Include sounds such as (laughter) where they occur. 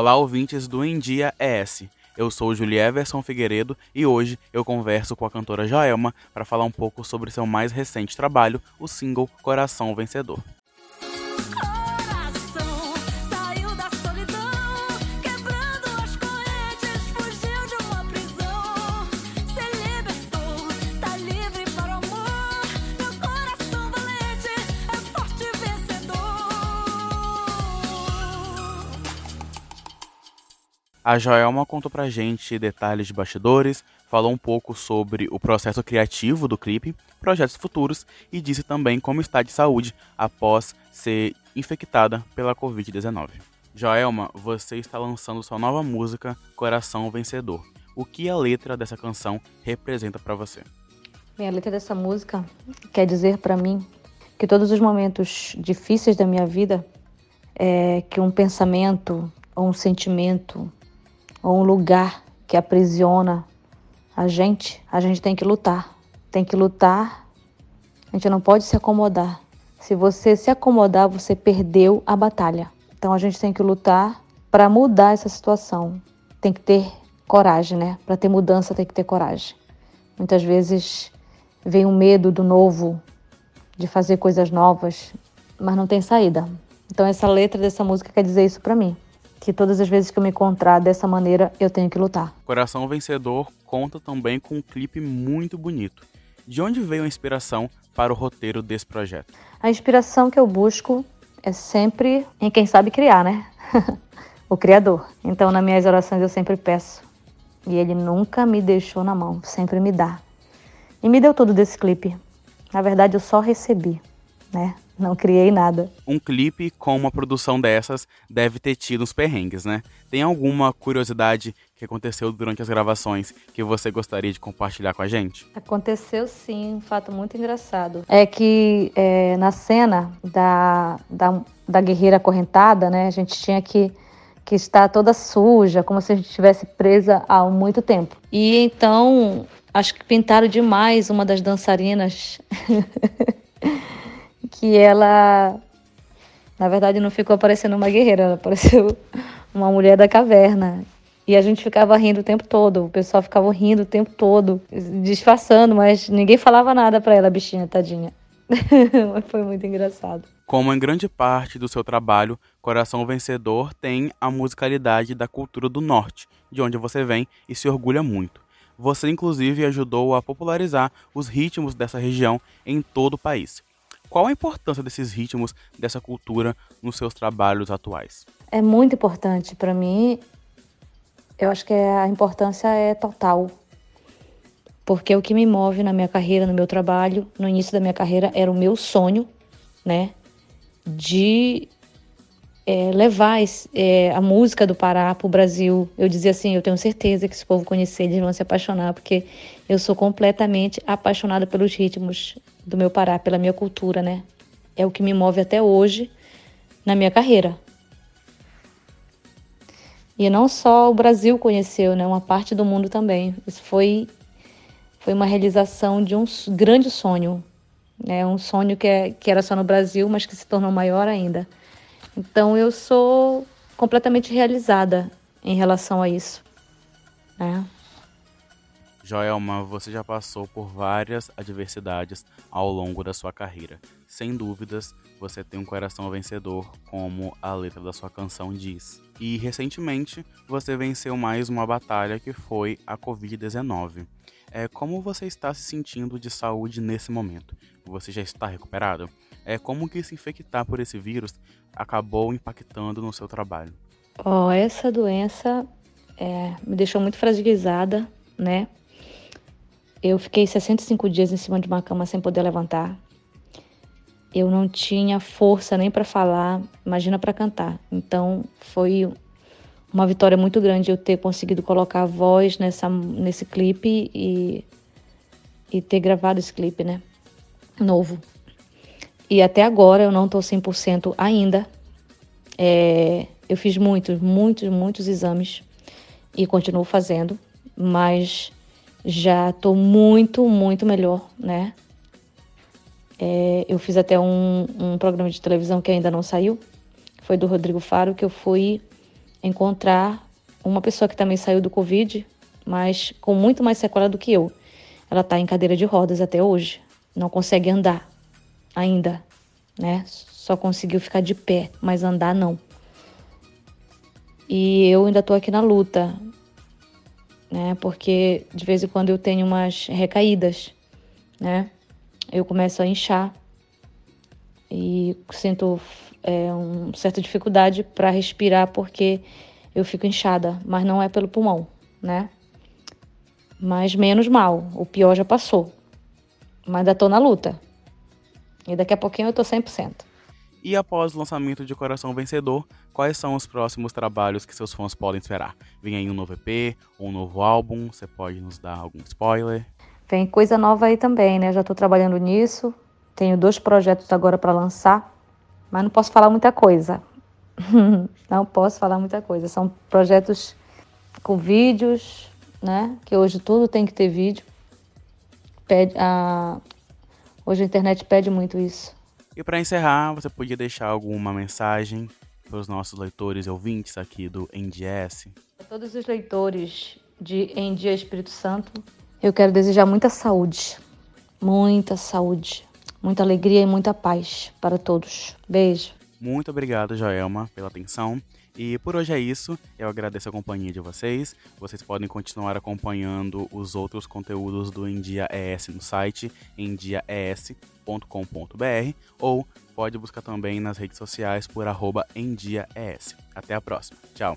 Olá, ouvintes do Em Dia ES. Eu sou Julieverson Figueiredo e hoje eu converso com a cantora Joelma para falar um pouco sobre seu mais recente trabalho, o single Coração Vencedor. A Joelma contou pra gente detalhes de bastidores, falou um pouco sobre o processo criativo do clipe, projetos futuros e disse também como está de saúde após ser infectada pela Covid-19. Joelma, você está lançando sua nova música Coração Vencedor. O que a letra dessa canção representa para você? Minha letra dessa música quer dizer para mim que todos os momentos difíceis da minha vida é que um pensamento ou um sentimento ou um lugar que aprisiona a gente, a gente tem que lutar. Tem que lutar. A gente não pode se acomodar. Se você se acomodar, você perdeu a batalha. Então a gente tem que lutar para mudar essa situação. Tem que ter coragem, né? Para ter mudança, tem que ter coragem. Muitas vezes vem o medo do novo, de fazer coisas novas, mas não tem saída. Então essa letra dessa música quer dizer isso para mim que todas as vezes que eu me encontrar dessa maneira, eu tenho que lutar. Coração Vencedor conta também com um clipe muito bonito. De onde veio a inspiração para o roteiro desse projeto? A inspiração que eu busco é sempre em quem sabe criar, né? (laughs) o Criador. Então, nas minhas orações, eu sempre peço. E ele nunca me deixou na mão, sempre me dá. E me deu tudo desse clipe. Na verdade, eu só recebi, né? Não criei nada. Um clipe com uma produção dessas deve ter tido uns perrengues, né? Tem alguma curiosidade que aconteceu durante as gravações que você gostaria de compartilhar com a gente? Aconteceu sim, um fato muito engraçado. É que é, na cena da, da, da guerreira acorrentada, né, a gente tinha que que está toda suja, como se a gente estivesse presa há muito tempo. E então, acho que pintaram demais uma das dançarinas (laughs) que ela, na verdade, não ficou parecendo uma guerreira, ela pareceu (laughs) uma mulher da caverna. E a gente ficava rindo o tempo todo, o pessoal ficava rindo o tempo todo, disfarçando, mas ninguém falava nada para ela, bichinha, tadinha. (laughs) Foi muito engraçado. Como em grande parte do seu trabalho, Coração Vencedor tem a musicalidade da cultura do norte, de onde você vem e se orgulha muito. Você, inclusive, ajudou a popularizar os ritmos dessa região em todo o país. Qual a importância desses ritmos, dessa cultura nos seus trabalhos atuais? É muito importante para mim. Eu acho que a importância é total. Porque o que me move na minha carreira, no meu trabalho, no início da minha carreira, era o meu sonho, né? De é, levar esse, é, a música do Pará para o Brasil. Eu dizia assim, eu tenho certeza que se o povo conhecer, eles vão se apaixonar, porque eu sou completamente apaixonada pelos ritmos do meu Pará, pela minha cultura, né? É o que me move até hoje na minha carreira. E não só o Brasil conheceu, né? Uma parte do mundo também. Isso foi foi uma realização de um grande sonho, né? Um sonho que, é, que era só no Brasil, mas que se tornou maior ainda. Então eu sou completamente realizada em relação a isso. Né? Joelma, você já passou por várias adversidades ao longo da sua carreira. Sem dúvidas, você tem um coração vencedor, como a letra da sua canção diz. E recentemente, você venceu mais uma batalha que foi a Covid-19. É, como você está se sentindo de saúde nesse momento? Você já está recuperado? É, como que se infectar por esse vírus acabou impactando no seu trabalho? Oh, essa doença é, me deixou muito fragilizada, né? Eu fiquei 65 dias em cima de uma cama sem poder levantar. Eu não tinha força nem para falar, imagina para cantar. Então foi uma vitória muito grande eu ter conseguido colocar a voz nessa, nesse clipe e, e ter gravado esse clipe, né? Novo. E até agora eu não estou 100% ainda. É, eu fiz muitos, muitos, muitos exames e continuo fazendo, mas já estou muito, muito melhor, né? É, eu fiz até um, um programa de televisão que ainda não saiu, foi do Rodrigo Faro, que eu fui encontrar uma pessoa que também saiu do Covid, mas com muito mais sequela do que eu. Ela está em cadeira de rodas até hoje, não consegue andar ainda, né? Só conseguiu ficar de pé, mas andar não. E eu ainda estou aqui na luta, né? Porque de vez em quando eu tenho umas recaídas, né? Eu começo a inchar e sinto é, uma certa dificuldade para respirar porque eu fico inchada, mas não é pelo pulmão, né? Mas menos mal, o pior já passou. Mas ainda tô na luta. E daqui a pouquinho eu tô 100%. E após o lançamento de Coração Vencedor, quais são os próximos trabalhos que seus fãs podem esperar? Vem aí um novo EP, um novo álbum? Você pode nos dar algum spoiler? Vem coisa nova aí também, né? Já tô trabalhando nisso. Tenho dois projetos agora para lançar, mas não posso falar muita coisa. (laughs) não posso falar muita coisa. São projetos com vídeos, né? Que hoje tudo tem que ter vídeo. Pede, a... Hoje a internet pede muito isso. E para encerrar, você podia deixar alguma mensagem para os nossos leitores e ouvintes aqui do NDS? Para todos os leitores de Em Dia Espírito Santo, eu quero desejar muita saúde, muita saúde, muita alegria e muita paz para todos. Beijo. Muito obrigado, Joelma, pela atenção. E por hoje é isso. Eu agradeço a companhia de vocês. Vocês podem continuar acompanhando os outros conteúdos do Endia ES no site endiaes.com.br ou pode buscar também nas redes sociais por arroba Endia ES. Até a próxima. Tchau.